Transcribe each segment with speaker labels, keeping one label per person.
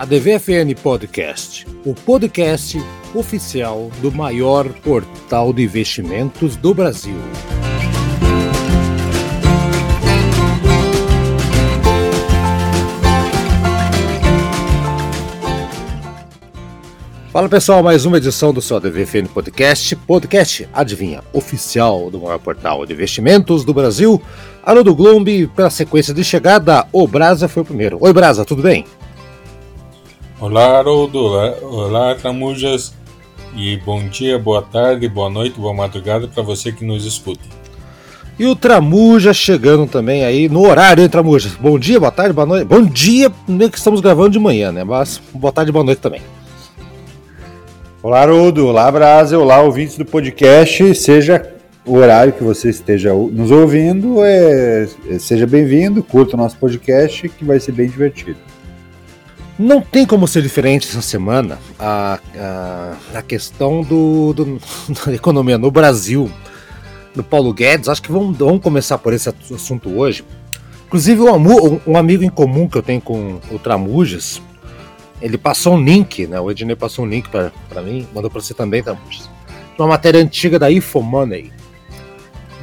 Speaker 1: a DVFN Podcast, o podcast oficial do maior portal de investimentos do Brasil. Fala pessoal, mais uma edição do seu DVFN Podcast, podcast, adivinha, oficial do maior portal de investimentos do Brasil. Alô do Glombi, pela sequência de chegada, o Brasa foi o primeiro. Oi Brasa, tudo bem?
Speaker 2: Olá, Haroldo. Olá, olá, Tramujas. E bom dia, boa tarde, boa noite, boa madrugada para você que nos escuta.
Speaker 1: E o Tramuja chegando também aí no horário, hein, Tramuja? Bom dia, boa tarde, boa noite. Bom dia, nem que estamos gravando de manhã, né? Mas boa tarde, boa noite também.
Speaker 3: Olá, Haroldo. Olá, Brasa. Olá, ouvintes do podcast. Seja o horário que você esteja nos ouvindo, é, é seja bem-vindo, curta o nosso podcast que vai ser bem divertido.
Speaker 1: Não tem como ser diferente essa semana a, a, a questão do, do, da economia no Brasil, do Paulo Guedes. Acho que vamos, vamos começar por esse assunto hoje. Inclusive, um, um amigo em comum que eu tenho com o Tramujas, ele passou um link, né? O Ednei passou um link para mim, mandou para você também, Tramujas. Uma matéria antiga da Infomoney,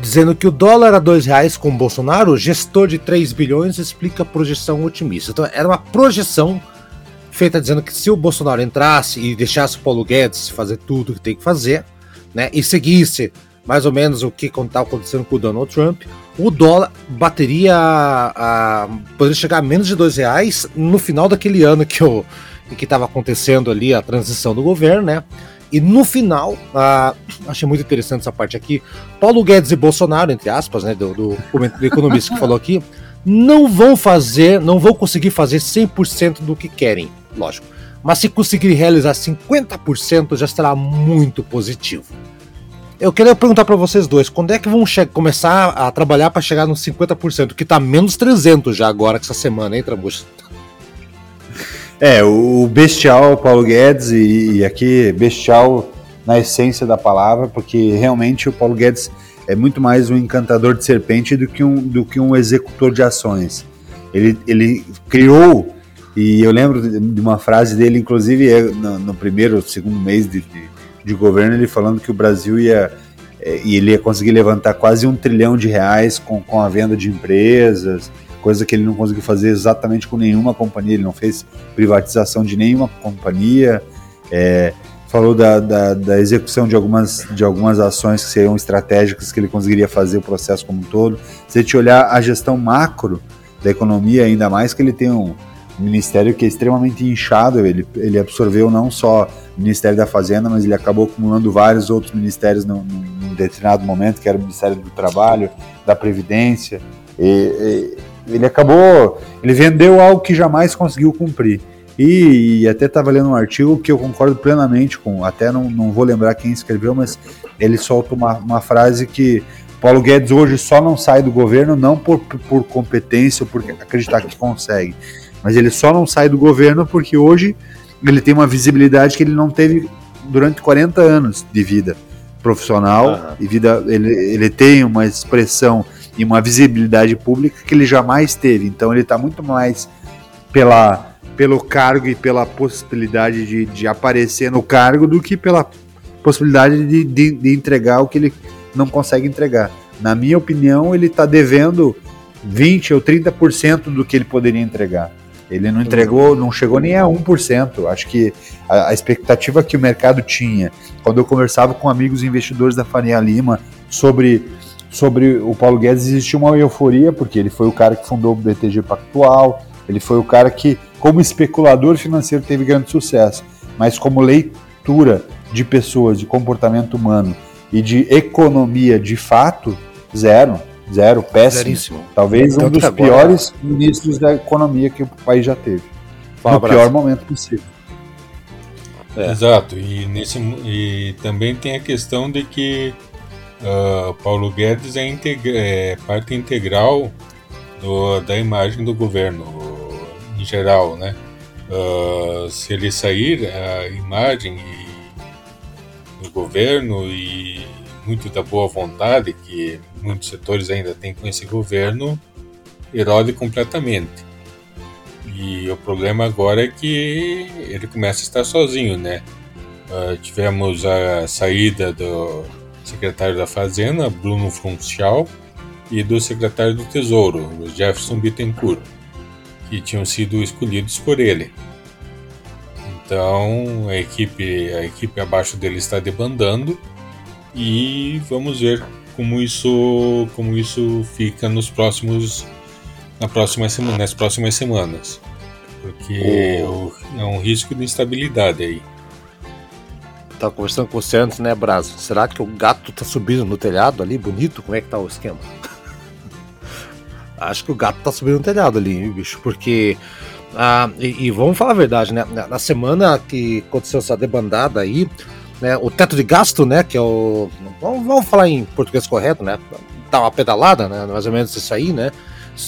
Speaker 1: dizendo que o dólar a dois reais com o Bolsonaro, gestor de 3 bilhões, explica projeção otimista. Então, era uma projeção feita dizendo que se o Bolsonaro entrasse e deixasse o Paulo Guedes fazer tudo que tem que fazer, né, e seguisse mais ou menos o que está acontecendo com o Donald Trump, o dólar bateria a, a poderia chegar a menos de dois reais no final daquele ano que o que estava acontecendo ali a transição do governo, né? E no final, ah, achei muito interessante essa parte aqui. Paulo Guedes e Bolsonaro, entre aspas, né, do, do, do economista que falou aqui, não vão fazer, não vão conseguir fazer 100% do que querem lógico. Mas se conseguir realizar 50% já estará muito positivo. Eu queria perguntar para vocês dois, quando é que vão começar a trabalhar para chegar nos 50%? Que tá menos 300 já agora, essa semana, hein, Trabucha?
Speaker 3: É, o bestial Paulo Guedes, e, e aqui bestial na essência da palavra, porque realmente o Paulo Guedes é muito mais um encantador de serpente do que um, do que um executor de ações. Ele, ele criou e eu lembro de uma frase dele, inclusive é no, no primeiro, segundo mês de, de, de, governo, ele falando que o Brasil ia é, ele ia conseguir levantar quase um trilhão de reais com, com a venda de empresas, coisa que ele não conseguiu fazer exatamente com nenhuma companhia, ele não fez privatização de nenhuma companhia, é, falou da, da, da, execução de algumas, de algumas ações que seriam estratégicas que ele conseguiria fazer o processo como um todo. Se a gente olhar a gestão macro da economia, ainda mais que ele tem um, ministério que é extremamente inchado. Ele, ele absorveu não só o Ministério da Fazenda, mas ele acabou acumulando vários outros ministérios num, num determinado momento, que era o Ministério do Trabalho, da Previdência. E, e, ele acabou, ele vendeu algo que jamais conseguiu cumprir. E, e até estava lendo um artigo que eu concordo plenamente com, até não, não vou lembrar quem escreveu, mas ele solta uma, uma frase que Paulo Guedes hoje só não sai do governo não por, por competência ou por acreditar que consegue, mas ele só não sai do governo porque hoje ele tem uma visibilidade que ele não teve durante 40 anos de vida profissional uhum. e vida ele, ele tem uma expressão e uma visibilidade pública que ele jamais teve. Então ele está muito mais pela pelo cargo e pela possibilidade de, de aparecer no cargo do que pela possibilidade de, de, de entregar o que ele não consegue entregar. Na minha opinião, ele está devendo 20 ou 30% do que ele poderia entregar. Ele não entregou, não chegou nem a 1%. Acho que a, a, expectativa que o mercado tinha, quando eu conversava com amigos investidores da Faria Lima sobre, sobre o Paulo Guedes, existia uma euforia, porque ele foi o cara que fundou o BTG Pactual, ele foi o cara que, como especulador financeiro, teve grande sucesso, mas como leitura de pessoas, de comportamento humano e de economia de fato, zero. Zero, péssimo. Zeríssimo. Talvez então, um dos agora... piores ministros da economia que o país já teve. Fala, no pior momento possível.
Speaker 2: É. Exato, e, nesse, e também tem a questão de que uh, Paulo Guedes é, integra, é parte integral do, da imagem do governo em geral, né? Uh, se ele sair, a imagem do governo e muito da boa vontade que muitos setores ainda têm com esse governo erode completamente. E o problema agora é que ele começa a estar sozinho, né? Uh, tivemos a saída do secretário da Fazenda, Bruno Funchal, e do secretário do Tesouro, Jefferson Bittencourt, que tinham sido escolhidos por ele. Então a equipe, a equipe abaixo dele está debandando e vamos ver como isso, como isso fica nos próximos, na próxima semana, nas próximas semanas, porque é um risco de instabilidade aí.
Speaker 1: Tava conversando com você antes, né, Brasa? Será que o gato tá subindo no telhado ali, bonito? Como é que tá o esquema? Acho que o gato tá subindo no telhado ali, bicho, porque. Ah, e, e, vamos falar a verdade, né? Na semana que aconteceu essa debandada aí, né, o teto de gasto, né? Que é o. Vamos, falar em português correto, né? Tá uma pedalada, né? Mais ou menos isso aí, né?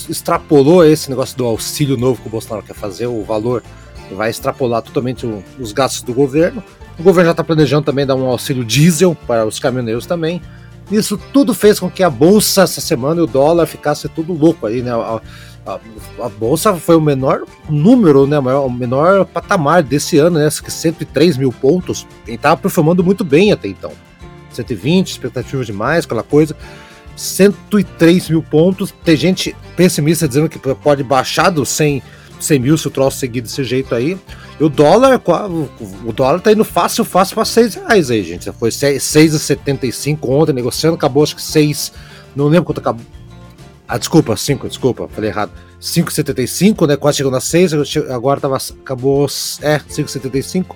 Speaker 1: Extrapolou esse negócio do auxílio novo que o Bolsonaro quer fazer, o valor vai extrapolar totalmente o, os gastos do governo. O governo já está planejando também dar um auxílio diesel para os caminhoneiros também. Isso tudo fez com que a bolsa essa semana e o dólar ficasse tudo louco aí, né? A, a, bolsa foi o menor número, né? O, maior, o menor patamar desse ano, né? 103 mil pontos. Quem estava performando muito bem até então. 120, expectativas demais, aquela coisa. 103 mil pontos. Tem gente pessimista dizendo que pode baixar dos 100, 100 mil se o troço seguir desse jeito aí. E o dólar, o dólar tá indo fácil, fácil para 6 reais aí, gente. Foi 6,75 ontem negociando, acabou acho que 6. Não lembro quanto acabou. Ah, desculpa, 5, desculpa, falei errado. 5,75, né? Quase chegou na 6, agora tava, acabou. É, 5,75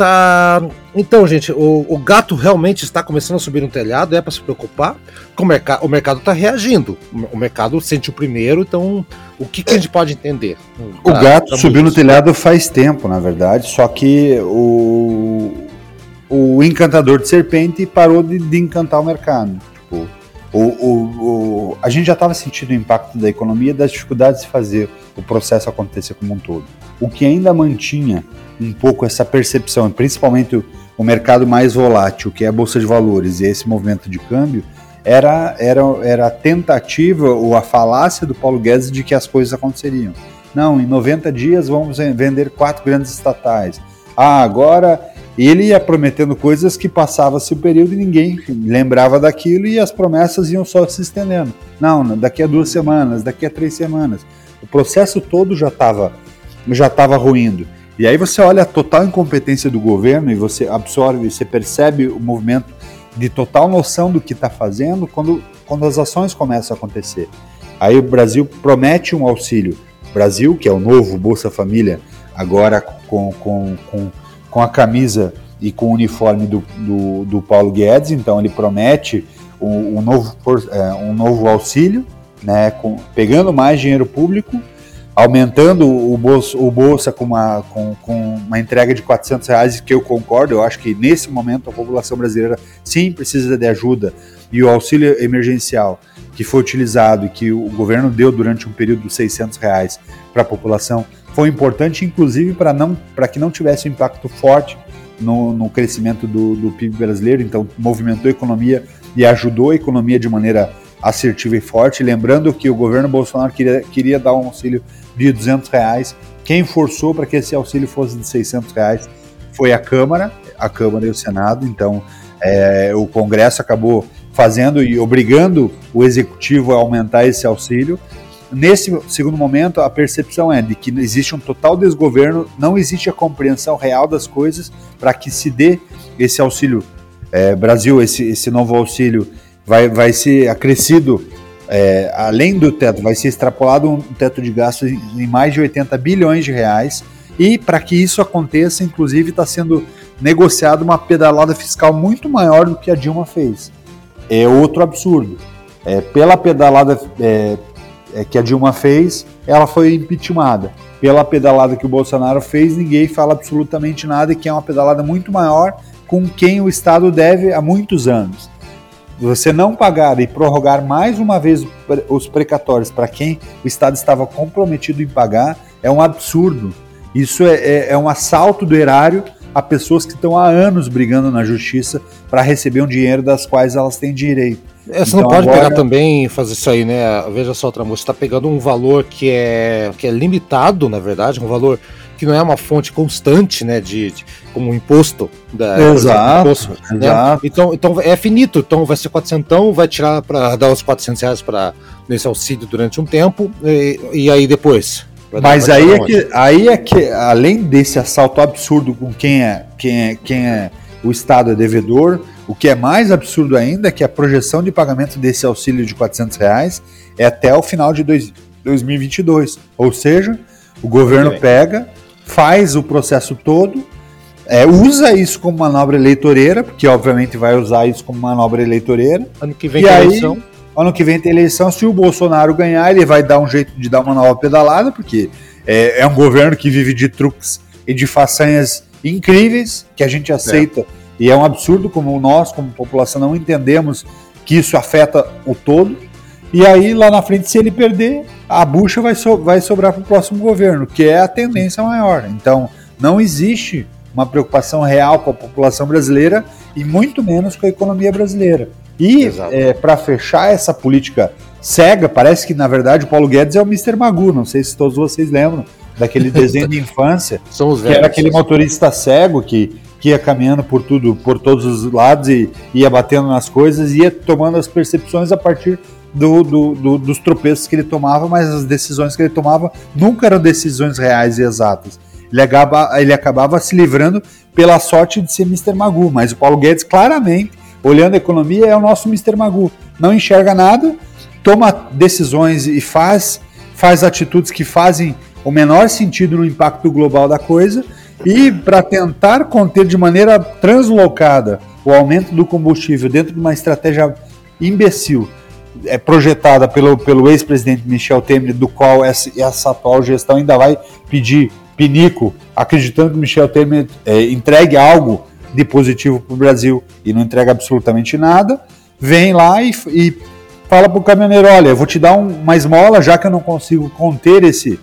Speaker 1: tá. Então, gente, o, o, gato realmente está começando a subir no telhado, é para se preocupar. O, merc o mercado está reagindo. O mercado sentiu primeiro, então o que, que a gente pode entender?
Speaker 3: O pra, gato pra subiu no telhado faz tempo, na verdade, só que o, o encantador de serpente parou de, de encantar o mercado. Tipo, o, o, o, a gente já estava sentindo o impacto da economia das dificuldades de fazer o processo acontecer como um todo. O que ainda mantinha um pouco essa percepção, principalmente o, o mercado mais volátil, que é a Bolsa de Valores e esse movimento de câmbio, era, era, era a tentativa ou a falácia do Paulo Guedes de que as coisas aconteceriam. Não, em 90 dias vamos vender quatro grandes estatais. Ah, agora ele ia prometendo coisas que passava-se o período e ninguém lembrava daquilo e as promessas iam só se estendendo. Não, daqui a duas semanas, daqui a três semanas. O processo todo já estava já estava ruindo. E aí você olha a total incompetência do governo e você absorve, você percebe o movimento de total noção do que está fazendo quando, quando as ações começam a acontecer. Aí o Brasil promete um auxílio. Brasil, que é o novo Bolsa Família, agora com, com, com, com a camisa e com o uniforme do, do, do Paulo Guedes, então ele promete um, um novo, é, um novo auxílio, né, com, pegando mais dinheiro público aumentando o bolsa, o bolsa com, uma, com, com uma entrega de 400 reais, que eu concordo, eu acho que nesse momento a população brasileira sim precisa de ajuda e o auxílio emergencial que foi utilizado e que o governo deu durante um período de 600 reais para a população foi importante, inclusive para não para que não tivesse um impacto forte no, no crescimento do, do PIB brasileiro, então movimentou a economia e ajudou a economia de maneira assertiva e forte. Lembrando que o governo Bolsonaro queria, queria dar um auxílio de 200 reais. Quem forçou para que esse auxílio fosse de 600 reais foi a Câmara, a Câmara e o Senado. Então, é, o Congresso acabou fazendo e obrigando o Executivo a aumentar esse auxílio. Nesse segundo momento, a percepção é de que existe um total desgoverno, não existe a compreensão real das coisas para que se dê esse auxílio é, Brasil, esse, esse novo auxílio vai, vai ser acrescido é, além do teto, vai ser extrapolado um teto de gastos em mais de 80 bilhões de reais. E para que isso aconteça, inclusive, está sendo negociado uma pedalada fiscal muito maior do que a Dilma fez. É outro absurdo. É, pela pedalada é, é, que a Dilma fez, ela foi impeachmentada. Pela pedalada que o Bolsonaro fez, ninguém fala absolutamente nada, que é uma pedalada muito maior com quem o Estado deve há muitos anos você não pagar e prorrogar mais uma vez os precatórios para quem o Estado estava comprometido em pagar é um absurdo. Isso é, é, é um assalto do erário a pessoas que estão há anos brigando na justiça para receber um dinheiro das quais elas têm direito.
Speaker 1: É, você então, não pode agora... pegar também e fazer isso aí, né? Veja só, Tramor, você está pegando um valor que é, que é limitado, na verdade, um valor que não é uma fonte constante, né, de, de como um imposto.
Speaker 3: Da, exato, imposto,
Speaker 1: né? exato. Então, então é finito, então vai ser 400, vai tirar para dar os 400 reais para nesse auxílio durante um tempo e, e aí depois.
Speaker 3: Mas aí é, que, aí é que, além desse assalto absurdo com quem é, quem é, quem é o Estado é devedor, o que é mais absurdo ainda é que a projeção de pagamento desse auxílio de 400 reais é até o final de dois, 2022. Ou seja, o governo pega, faz o processo todo, é, usa isso como manobra eleitoreira, porque obviamente vai usar isso como manobra eleitoreira.
Speaker 1: Ano que vem tem aí, eleição.
Speaker 3: Ano que vem tem eleição. Se o Bolsonaro ganhar, ele vai dar um jeito de dar uma nova pedalada, porque é, é um governo que vive de truques e de façanhas incríveis que a gente aceita. É. E é um absurdo como nós, como população, não entendemos que isso afeta o todo. E aí, lá na frente, se ele perder, a bucha vai, so vai sobrar para o próximo governo, que é a tendência maior. Então, não existe uma preocupação real com a população brasileira e muito menos com a economia brasileira. E é, para fechar essa política cega, parece que na verdade o Paulo Guedes é o Mr. Magu. Não sei se todos vocês lembram daquele desenho de infância, que era aquele motorista cego que, que ia caminhando por tudo, por todos os lados e ia batendo nas coisas, ia tomando as percepções a partir do, do, do, dos tropeços que ele tomava, mas as decisões que ele tomava nunca eram decisões reais e exatas. Ele acabava, ele acabava se livrando pela sorte de ser Mr. Magu, mas o Paulo Guedes claramente, olhando a economia, é o nosso Mr. Magu. Não enxerga nada, toma decisões e faz, faz atitudes que fazem o menor sentido no impacto global da coisa, e para tentar conter de maneira translocada o aumento do combustível dentro de uma estratégia imbecil é projetada pelo, pelo ex-presidente Michel Temer, do qual essa, essa, atual gestão ainda vai pedir pinico, acreditando que Michel Temer é, entregue algo de positivo para o Brasil e não entrega absolutamente nada, vem lá e, e fala para o caminhoneiro, olha, eu vou te dar um, uma esmola, já que eu não consigo conter esse,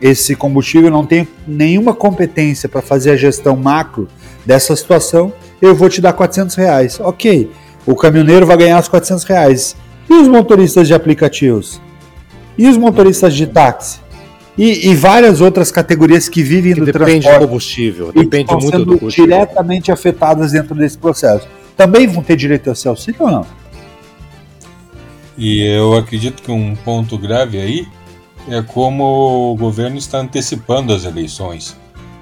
Speaker 3: esse combustível, não tenho nenhuma competência para fazer a gestão macro dessa situação, eu vou te dar 400 reais. Ok, o caminhoneiro vai ganhar os 400 reais. E os motoristas de aplicativos? E os motoristas de táxi? E, e várias outras categorias que vivem que do
Speaker 1: depende transporte. Depende do combustível, depende muito do
Speaker 3: combustível. diretamente afetadas dentro desse processo. Também vão ter direito a esse auxílio ou não?
Speaker 2: E eu acredito que um ponto grave aí é como o governo está antecipando as eleições.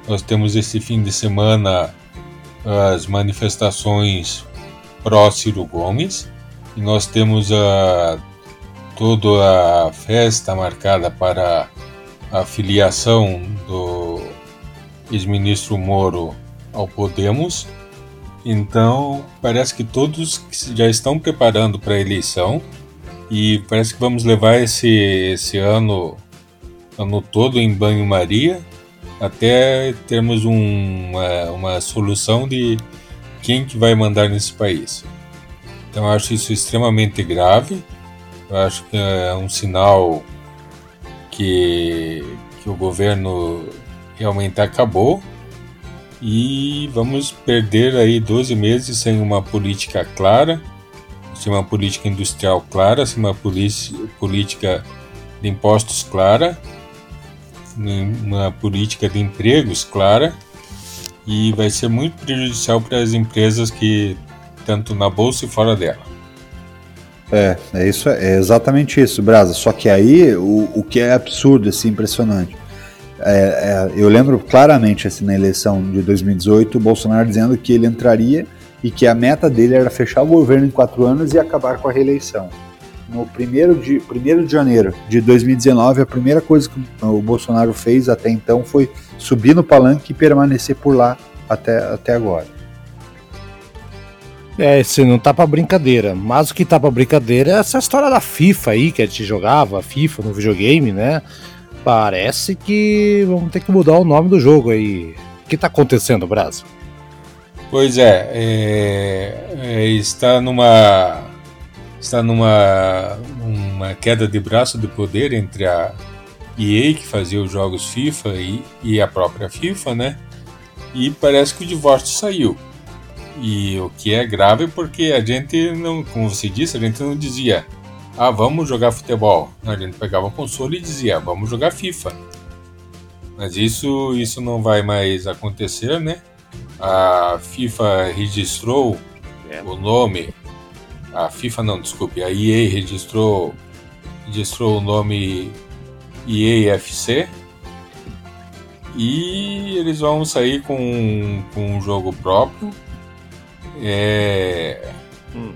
Speaker 2: Nós temos esse fim de semana as manifestações pró-Ciro Gomes, e nós temos a, toda a festa marcada para a filiação do ex-ministro Moro ao Podemos. Então, parece que todos já estão preparando para a eleição e parece que vamos levar esse, esse ano, ano todo em banho-maria até termos um, uma, uma solução de quem que vai mandar nesse país. Então eu acho isso extremamente grave. Eu acho que é um sinal que, que o governo realmente acabou e vamos perder aí 12 meses sem uma política clara, sem uma política industrial clara, sem uma política de impostos clara, uma política de empregos clara e vai ser muito prejudicial para as empresas que tanto na bolsa e fora dela.
Speaker 3: É, é isso, é exatamente isso, Brasa. Só que aí o, o que é absurdo, assim, impressionante. É, é, eu lembro claramente assim, na eleição de 2018, o Bolsonaro dizendo que ele entraria e que a meta dele era fechar o governo em quatro anos e acabar com a reeleição. No primeiro de, primeiro de janeiro de 2019, a primeira coisa que o Bolsonaro fez até então foi subir no palanque e permanecer por lá até, até agora.
Speaker 1: É, se não tá pra brincadeira. Mas o que tá pra brincadeira é essa história da FIFA aí, que a gente jogava FIFA no videogame, né? Parece que vamos ter que mudar o nome do jogo aí. O que tá acontecendo, Brasil?
Speaker 2: Pois é, é, é, está numa está numa uma queda de braço de poder entre a EA que fazia os jogos FIFA e, e a própria FIFA, né? E parece que o divórcio saiu. E o que é grave porque a gente não, como você disse, a gente não dizia, ah, vamos jogar futebol. A gente pegava o console e dizia, vamos jogar FIFA. Mas isso, isso não vai mais acontecer, né? A FIFA registrou é. o nome. A FIFA não, desculpe, a EA registrou, registrou o nome EAFC. E eles vão sair com, com um jogo próprio. É. Hum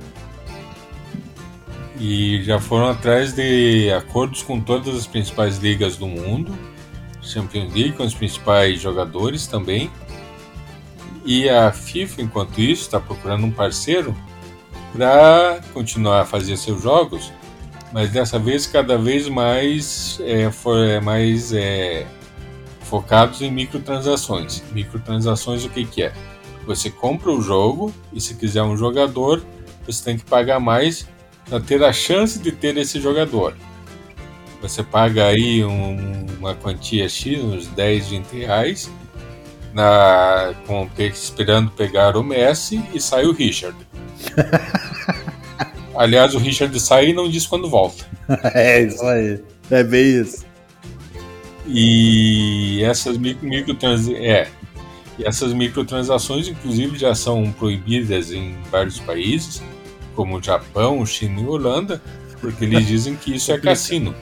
Speaker 2: e já foram atrás de acordos com todas as principais ligas do mundo, Champions League com os principais jogadores também. E a FIFA, enquanto isso, está procurando um parceiro para continuar a fazer seus jogos, mas dessa vez cada vez mais, é, for, é, mais é, focados em microtransações. Microtransações o que, que é? Você compra o jogo e se quiser um jogador, você tem que pagar mais para ter a chance de ter esse jogador. Você paga aí um, uma quantia X, uns 10, 20 reais, na, com, esperando pegar o Messi e sai o Richard. Aliás, o Richard sai e não diz quando volta.
Speaker 3: é isso aí. É bem isso.
Speaker 2: E essas micro, microtrans, é, e essas microtransações, inclusive, já são proibidas em vários países como o Japão, China e Holanda, porque eles dizem que isso é cassino.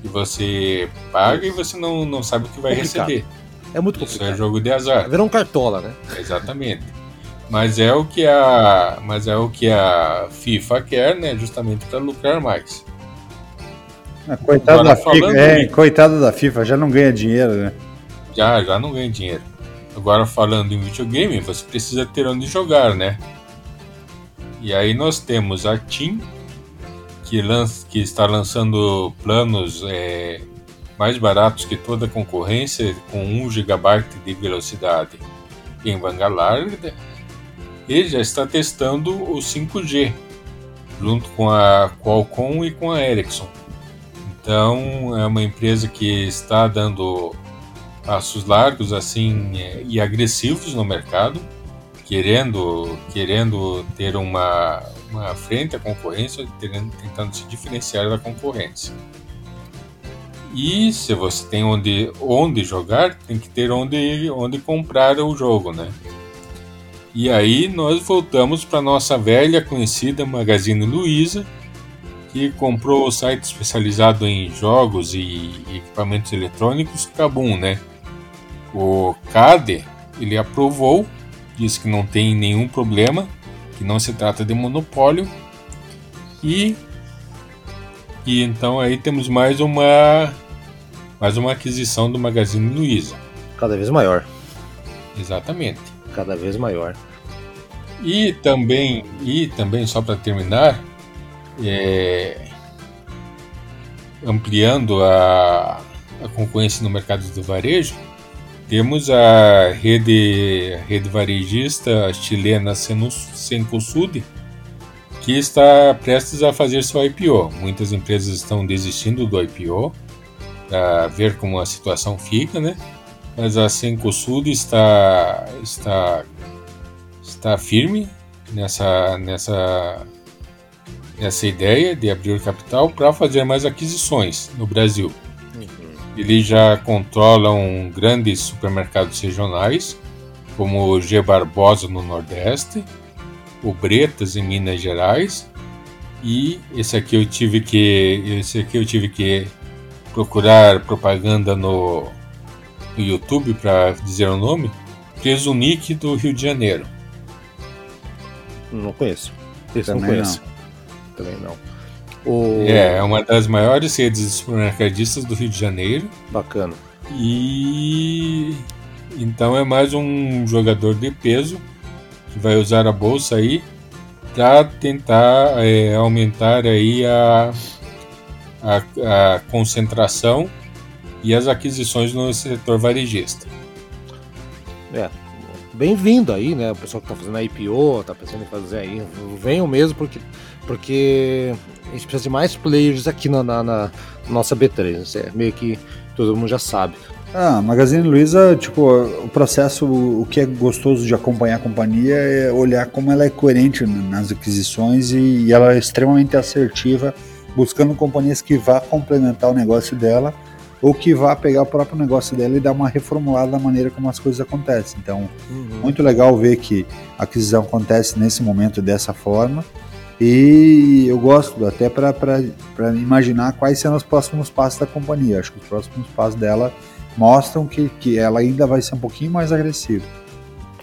Speaker 2: Que você paga e você não, não sabe o que vai complicado. receber.
Speaker 1: É muito complicado.
Speaker 2: Isso é jogo de azar.
Speaker 1: Virou um cartola, né?
Speaker 2: Exatamente. Mas é o que a, mas é o que a FIFA quer, né? Justamente para lucrar mais.
Speaker 3: Ah, coitado, Agora, da FIFA, é, coitado da FIFA, já não ganha dinheiro, né?
Speaker 2: Já, já não ganha dinheiro. Agora falando em videogame, você precisa ter onde jogar, né? E aí nós temos a TIM, que, lança, que está lançando planos é, mais baratos que toda a concorrência, com 1 GB de velocidade em banda larga, e já está testando o 5G, junto com a Qualcomm e com a Ericsson. Então é uma empresa que está dando passos largos assim é, e agressivos no mercado querendo, querendo ter uma, uma frente à concorrência, tentando se diferenciar da concorrência. E se você tem onde, onde jogar, tem que ter onde, onde comprar o jogo, né? E aí nós voltamos para nossa velha conhecida Magazine Luiza, que comprou o site especializado em jogos e equipamentos eletrônicos Kabum, né? O CADE, ele aprovou diz que não tem nenhum problema, que não se trata de monopólio. E, e então aí temos mais uma mais uma aquisição do Magazine Luiza.
Speaker 1: Cada vez maior.
Speaker 2: Exatamente.
Speaker 1: Cada vez maior.
Speaker 2: E também, e também só para terminar, é, ampliando a, a concorrência no mercado do varejo, temos a rede, a rede varejista chilena Cencosud, que está prestes a fazer seu IPO. Muitas empresas estão desistindo do IPO para ver como a situação fica, né? Mas a Cencosud está está está firme nessa nessa nessa ideia de abrir o capital para fazer mais aquisições no Brasil. Eles já controlam grandes supermercados regionais, como o G Barbosa no Nordeste, o Bretas em Minas Gerais, e esse aqui eu tive que esse aqui eu tive que procurar propaganda no, no YouTube para dizer o nome, Presunic do Rio de Janeiro.
Speaker 1: Não conheço. Esse
Speaker 3: Também não conheço.
Speaker 1: Não. Também não.
Speaker 2: O... É, é uma das maiores redes de supermercadistas do Rio de Janeiro.
Speaker 1: Bacana.
Speaker 2: E então é mais um jogador de peso que vai usar a bolsa aí para tentar é, aumentar aí a, a, a, concentração e as aquisições no setor varejista.
Speaker 1: É, bem-vindo aí, né? O pessoal que está fazendo a IPO, está pensando em fazer aí, venham mesmo porque porque a gente precisa de mais players aqui na, na, na nossa B3. Isso é meio que todo mundo já sabe.
Speaker 3: Ah, Magazine Luiza, tipo, o processo, o que é gostoso de acompanhar a companhia é olhar como ela é coerente nas aquisições e, e ela é extremamente assertiva, buscando companhias que vá complementar o negócio dela ou que vá pegar o próprio negócio dela e dar uma reformulada da maneira como as coisas acontecem. Então, uhum. muito legal ver que a aquisição acontece nesse momento dessa forma. E eu gosto até para imaginar quais serão os próximos passos da companhia. Acho que os próximos passos dela mostram que, que ela ainda vai ser um pouquinho mais agressiva.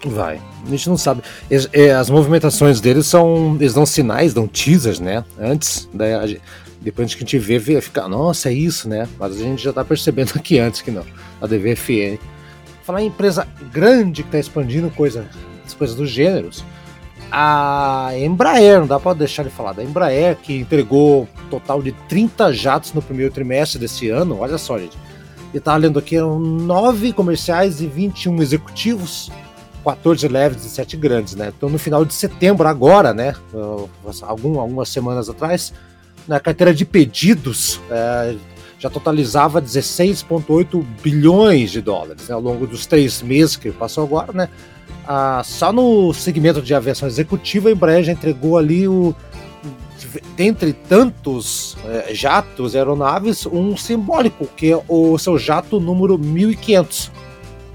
Speaker 1: Vai. A gente não sabe. É, as movimentações deles são. Eles dão sinais, dão teasers, né? Antes. Da, depois que a gente vê, vê fica, nossa, é isso, né? Mas a gente já tá percebendo aqui antes que não. A DVFN. Falar em empresa grande que tá expandindo coisa, as coisas dos gêneros. A Embraer, não dá para deixar de falar da Embraer, que entregou um total de 30 jatos no primeiro trimestre desse ano. Olha só, gente. E tava lendo aqui, eram 9 comerciais e 21 executivos, 14 leves e 7 grandes, né? Então no final de setembro, agora, né? Algum, algumas semanas atrás, na carteira de pedidos é, já totalizava 16,8 bilhões de dólares né, ao longo dos três meses que passou agora, né? Ah, só no segmento de aviação executiva, a Embraer já entregou ali o dentre tantos é, jatos, aeronaves, um simbólico, que é o seu jato número 1500.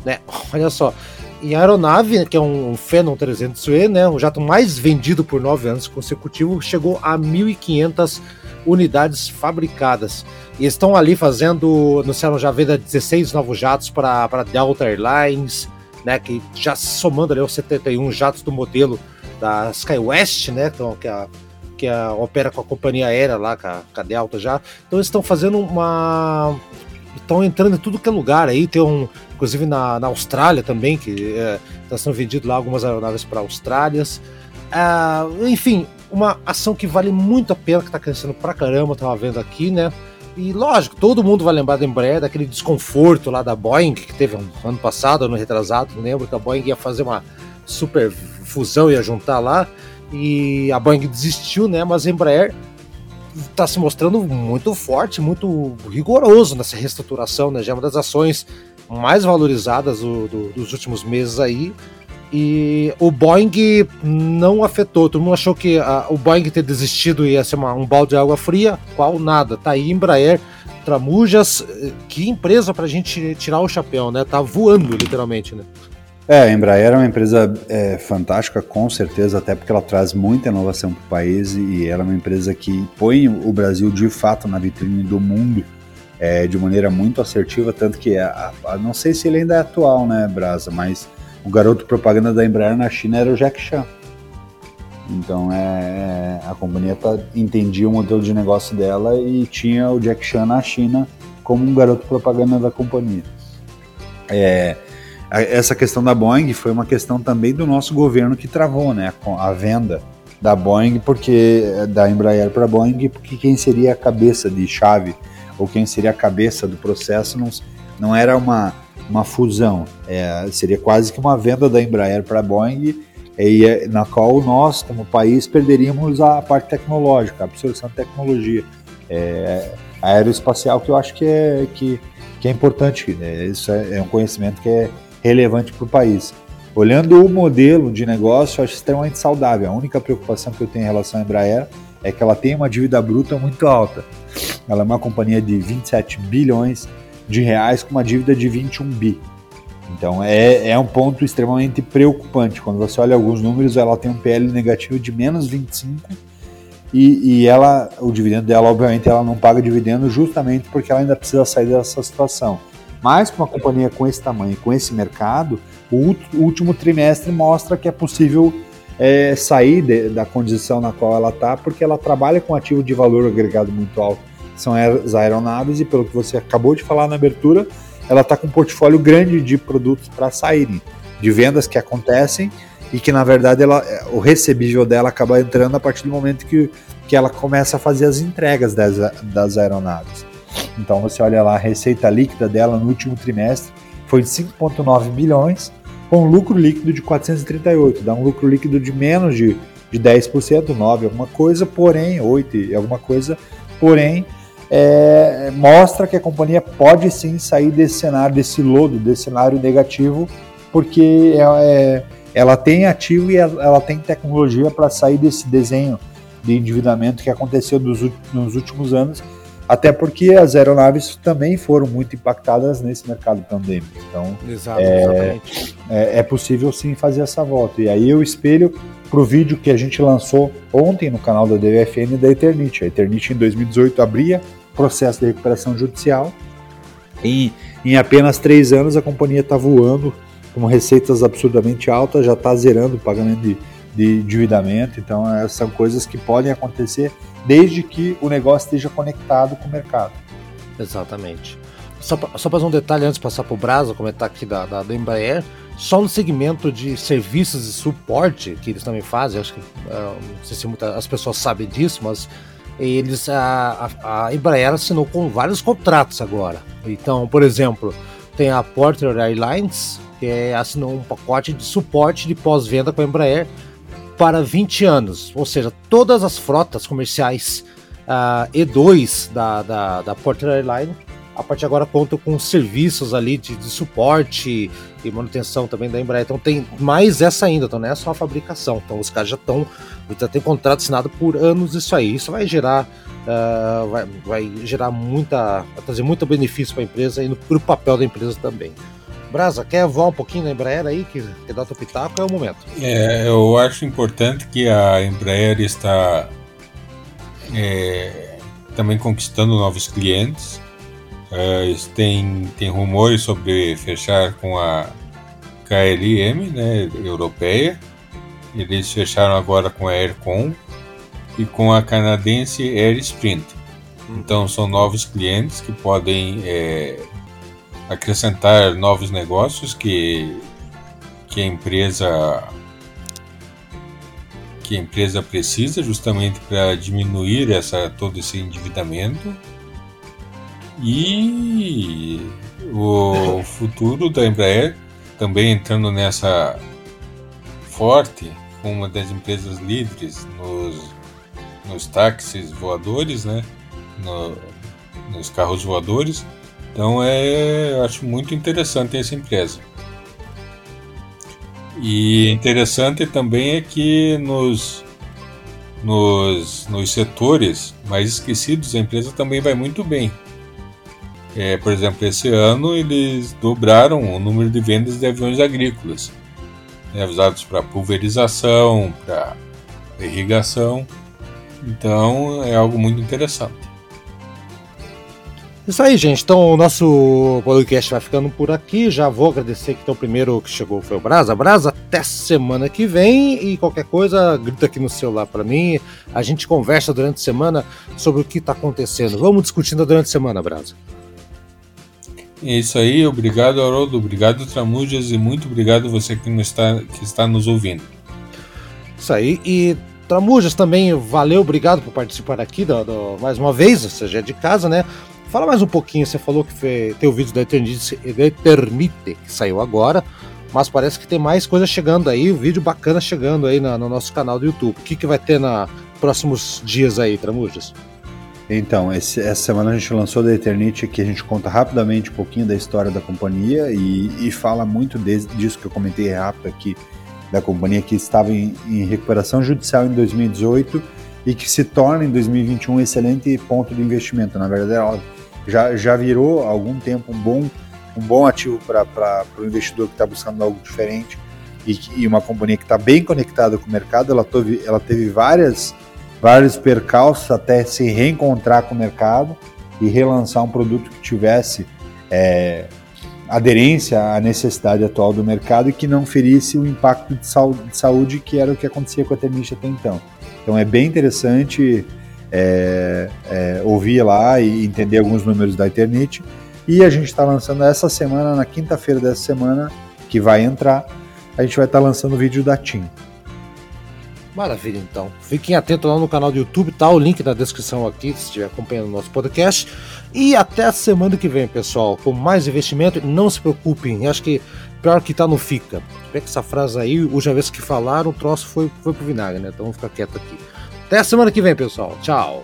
Speaker 1: Né? Olha só, em aeronave, que é um Phenom 300E, né, o jato mais vendido por nove anos consecutivos, chegou a 1.500 unidades fabricadas. E estão ali fazendo, anunciaram já a venda de 16 novos jatos para Delta Airlines, né, que já somando ali os 71 jatos do modelo da SkyWest, né, então, que, é a, que é a, opera com a companhia aérea lá, com a, com a Delta já. Então eles estão fazendo uma... Estão entrando em tudo que é lugar aí, tem um, inclusive na, na Austrália também, que está é, sendo vendido lá algumas aeronaves para Austrálias. Ah, enfim, uma ação que vale muito a pena, que está crescendo pra caramba, tava vendo aqui, né? E lógico, todo mundo vai lembrar da Embraer, daquele desconforto lá da Boeing, que teve um ano passado, ano retrasado, não lembro que a Boeing ia fazer uma super fusão, ia juntar lá, e a Boeing desistiu, né? Mas a Embraer está se mostrando muito forte, muito rigoroso nessa reestruturação, né? Já é uma das ações mais valorizadas do, do, dos últimos meses aí. E o Boeing não afetou. Todo mundo achou que a, o Boeing ter desistido ia ser uma, um balde de água fria. Qual nada. Tá aí Embraer, Tramujas. Que empresa pra gente tirar o chapéu, né? Tá voando, literalmente, né?
Speaker 3: É, a Embraer é uma empresa é, fantástica, com certeza, até porque ela traz muita inovação para o país e ela é uma empresa que põe o Brasil de fato na vitrine do mundo é, de maneira muito assertiva, tanto que a, a, não sei se ele ainda é atual, né, Brasa, mas o garoto propaganda da Embraer na China era o Jack Chan. Então é, é, a companhia tá, entendia o modelo de negócio dela e tinha o Jack Chan na China como um garoto propaganda da companhia. É, essa questão da Boeing foi uma questão também do nosso governo que travou né, a venda da Boeing, porque da Embraer para a Boeing, porque quem seria a cabeça de chave ou quem seria a cabeça do processo não, não era uma uma fusão. É, seria quase que uma venda da Embraer para a Boeing, e, na qual nós, como país, perderíamos a parte tecnológica, a absorção de tecnologia. É, aeroespacial que eu acho que é, que, que é importante. Né? Isso é, é um conhecimento que é relevante para o país. Olhando o modelo de negócio, eu acho extremamente saudável. A única preocupação que eu tenho em relação à Embraer é que ela tem uma dívida bruta muito alta. Ela é uma companhia de 27 bilhões de reais com uma dívida de 21 bi. Então é, é um ponto extremamente preocupante. Quando você olha alguns números, ela tem um PL negativo de menos 25 e, e ela, o dividendo dela, obviamente, ela não paga dividendo justamente porque ela ainda precisa sair dessa situação. Mas com uma companhia com esse tamanho, com esse mercado, o último trimestre mostra que é possível é, sair de, da condição na qual ela está, porque ela trabalha com ativo de valor agregado muito alto são as aeronaves, e pelo que você acabou de falar na abertura, ela está com um portfólio grande de produtos para saírem, de vendas que acontecem e que na verdade ela, o recebível dela acaba entrando a partir do momento que, que ela começa a fazer as entregas das, das aeronaves. Então você olha lá, a receita líquida dela no último trimestre foi de 5,9 bilhões, com lucro líquido de 438, dá um lucro líquido de menos de, de 10%, 9 alguma coisa, porém, 8 alguma coisa, porém é, mostra que a companhia pode sim sair desse cenário, desse lodo, desse cenário negativo, porque é, é ela tem ativo e ela, ela tem tecnologia para sair desse desenho de endividamento que aconteceu nos, nos últimos anos, até porque as aeronaves também foram muito impactadas nesse mercado pandêmico. Então, Exato, é, é, é, possível sim fazer essa volta. E aí eu espelho para o vídeo que a gente lançou ontem no canal da DVFN da Eternit. A Eternit em 2018 abria processo de recuperação judicial e em apenas três anos a companhia está voando com receitas absurdamente altas, já está zerando o pagamento de, de endividamento. Então, essas são coisas que podem acontecer desde que o negócio esteja conectado com o mercado.
Speaker 1: Exatamente. Só, só para um detalhe antes de passar para o Brasa, comentar aqui da, da, da, Embraer, só no segmento de serviços e suporte que eles também fazem, acho que uh, não sei se muita, as pessoas sabem disso, mas eles a, a, a Embraer assinou com vários contratos agora. Então, por exemplo, tem a Porter Airlines, que é, assinou um pacote de suporte de pós-venda com a Embraer para 20 anos, ou seja, todas as frotas comerciais uh, E2 da, da, da Porter Airlines a partir de agora conta com serviços ali de, de, suporte e manutenção também da Embraer. Então tem mais essa ainda, então não é só a fabricação. Então os caras já estão, já tem contrato assinado por anos isso aí. Isso vai gerar, uh, vai, vai gerar muita, vai trazer muito benefício para a empresa e para o papel da empresa também. Brasa, quer voar um pouquinho na Embraer aí, que, que dá o pitaco? É o momento.
Speaker 2: É, eu acho importante que a Embraer está é, também conquistando novos clientes Uh, tem, tem rumores sobre fechar com a KLM, né, europeia. Eles fecharam agora com a Aircom e com a canadense Air Sprint. Então são novos clientes que podem é, acrescentar novos negócios que, que a empresa que a empresa precisa justamente para diminuir essa todo esse endividamento e o futuro da Embraer também entrando nessa forte, uma das empresas líderes nos, nos táxis voadores, né? No, nos carros voadores. Então é, eu acho muito interessante essa empresa. E interessante também é que nos, nos, nos setores mais esquecidos a empresa também vai muito bem. É, por exemplo, esse ano eles dobraram o número de vendas de aviões agrícolas, né, usados para pulverização, para irrigação. Então é algo muito interessante.
Speaker 1: Isso aí, gente. Então o nosso podcast vai ficando por aqui. Já vou agradecer que então, o primeiro que chegou foi o Brasa. Brasa, até semana que vem. E qualquer coisa, grita aqui no celular para mim. A gente conversa durante a semana sobre o que está acontecendo. Vamos discutindo durante a semana, Brasa.
Speaker 2: É isso aí, obrigado Haroldo, obrigado Tramujas e muito obrigado você que, está, que está nos ouvindo.
Speaker 1: Isso aí, e Tramujas também, valeu, obrigado por participar aqui do, do, mais uma vez, você já é de casa, né? Fala mais um pouquinho, você falou que tem o vídeo da Eternite, que saiu agora, mas parece que tem mais coisa chegando aí, um vídeo bacana chegando aí na, no nosso canal do YouTube. O que, que vai ter nos próximos dias aí, Tramujas?
Speaker 3: Então, esse, essa semana a gente lançou da Eternity, que a gente conta rapidamente um pouquinho da história da companhia e, e fala muito de, disso que eu comentei rápido aqui, da companhia que estava em, em, recuperação judicial em 2018 e que se torna em 2021 um excelente ponto de investimento. Na verdade, ela já, já virou há algum tempo um bom, um bom ativo para o investidor que está buscando algo diferente e, e uma companhia que está bem conectada com o mercado. Ela teve, ela teve várias vários percalços até se reencontrar com o mercado e relançar um produto que tivesse é, aderência à necessidade atual do mercado e que não ferisse o impacto de saúde que era o que acontecia com a Terniche até então. Então é bem interessante é, é, ouvir lá e entender alguns números da Eternit. E a gente está lançando essa semana, na quinta-feira dessa semana, que vai entrar, a gente vai estar tá lançando o vídeo da TIM.
Speaker 1: Maravilha, então. Fiquem atentos lá no canal do YouTube, tá? O link na descrição aqui, se estiver acompanhando o nosso podcast. E até a semana que vem, pessoal, com mais investimento. Não se preocupem, acho que pior que tá não fica. Pega essa frase aí, última vez que falaram, o troço foi, foi pro vinagre, né? Então vamos ficar quieto aqui. Até a semana que vem, pessoal. Tchau.